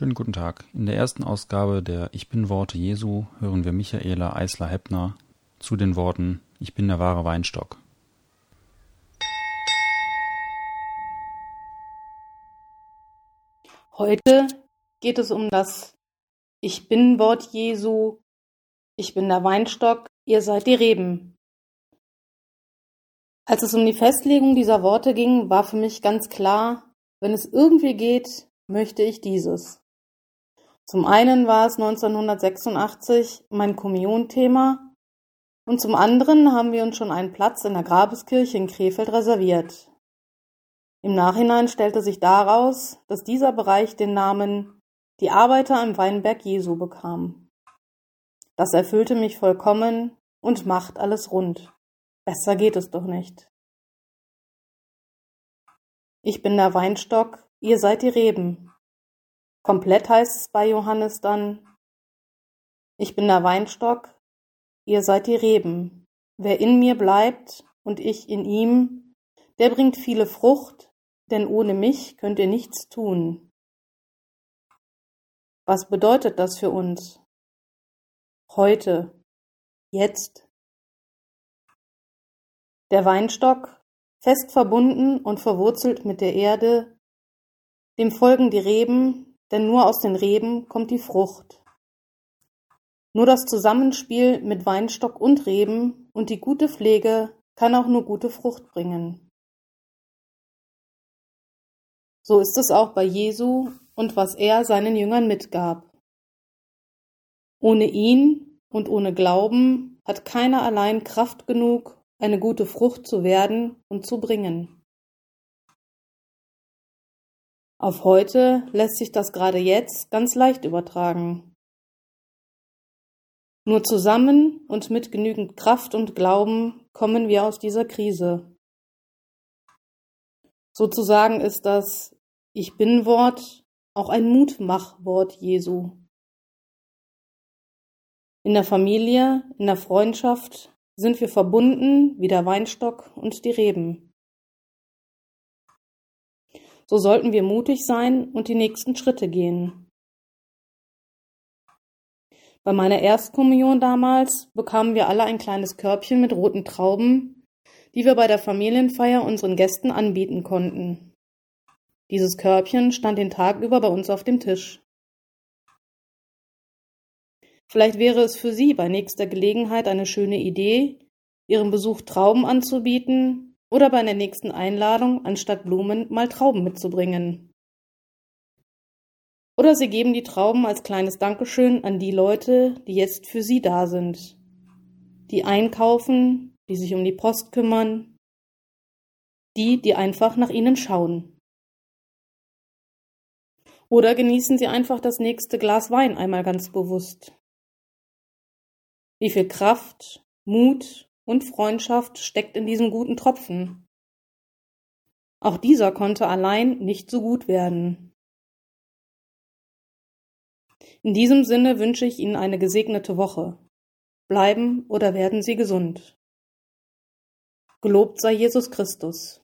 Schönen guten Tag. In der ersten Ausgabe der Ich bin Worte Jesu hören wir Michaela Eisler-Heppner zu den Worten Ich bin der wahre Weinstock. Heute geht es um das Ich bin Wort Jesu. Ich bin der Weinstock, ihr seid die Reben. Als es um die Festlegung dieser Worte ging, war für mich ganz klar, wenn es irgendwie geht, möchte ich dieses. Zum einen war es 1986 mein Kommunionthema und zum anderen haben wir uns schon einen Platz in der Grabeskirche in Krefeld reserviert. Im Nachhinein stellte sich daraus, dass dieser Bereich den Namen Die Arbeiter im Weinberg Jesu bekam. Das erfüllte mich vollkommen und macht alles rund. Besser geht es doch nicht. Ich bin der Weinstock, ihr seid die Reben. Komplett heißt es bei Johannes dann, ich bin der Weinstock, ihr seid die Reben. Wer in mir bleibt und ich in ihm, der bringt viele Frucht, denn ohne mich könnt ihr nichts tun. Was bedeutet das für uns? Heute, jetzt. Der Weinstock, fest verbunden und verwurzelt mit der Erde, dem folgen die Reben, denn nur aus den Reben kommt die Frucht. Nur das Zusammenspiel mit Weinstock und Reben und die gute Pflege kann auch nur gute Frucht bringen. So ist es auch bei Jesu und was er seinen Jüngern mitgab. Ohne ihn und ohne Glauben hat keiner allein Kraft genug, eine gute Frucht zu werden und zu bringen. Auf heute lässt sich das gerade jetzt ganz leicht übertragen. Nur zusammen und mit genügend Kraft und Glauben kommen wir aus dieser Krise. Sozusagen ist das Ich bin Wort auch ein Mutmachwort Jesu. In der Familie, in der Freundschaft sind wir verbunden wie der Weinstock und die Reben. So sollten wir mutig sein und die nächsten Schritte gehen. Bei meiner Erstkommunion damals bekamen wir alle ein kleines Körbchen mit roten Trauben, die wir bei der Familienfeier unseren Gästen anbieten konnten. Dieses Körbchen stand den Tag über bei uns auf dem Tisch. Vielleicht wäre es für Sie bei nächster Gelegenheit eine schöne Idee, Ihrem Besuch Trauben anzubieten, oder bei der nächsten Einladung anstatt Blumen mal Trauben mitzubringen. Oder Sie geben die Trauben als kleines Dankeschön an die Leute, die jetzt für Sie da sind. Die einkaufen, die sich um die Post kümmern, die, die einfach nach Ihnen schauen. Oder genießen Sie einfach das nächste Glas Wein einmal ganz bewusst. Wie viel Kraft, Mut und Freundschaft steckt in diesem guten Tropfen. Auch dieser konnte allein nicht so gut werden. In diesem Sinne wünsche ich Ihnen eine gesegnete Woche. Bleiben oder werden Sie gesund. Gelobt sei Jesus Christus.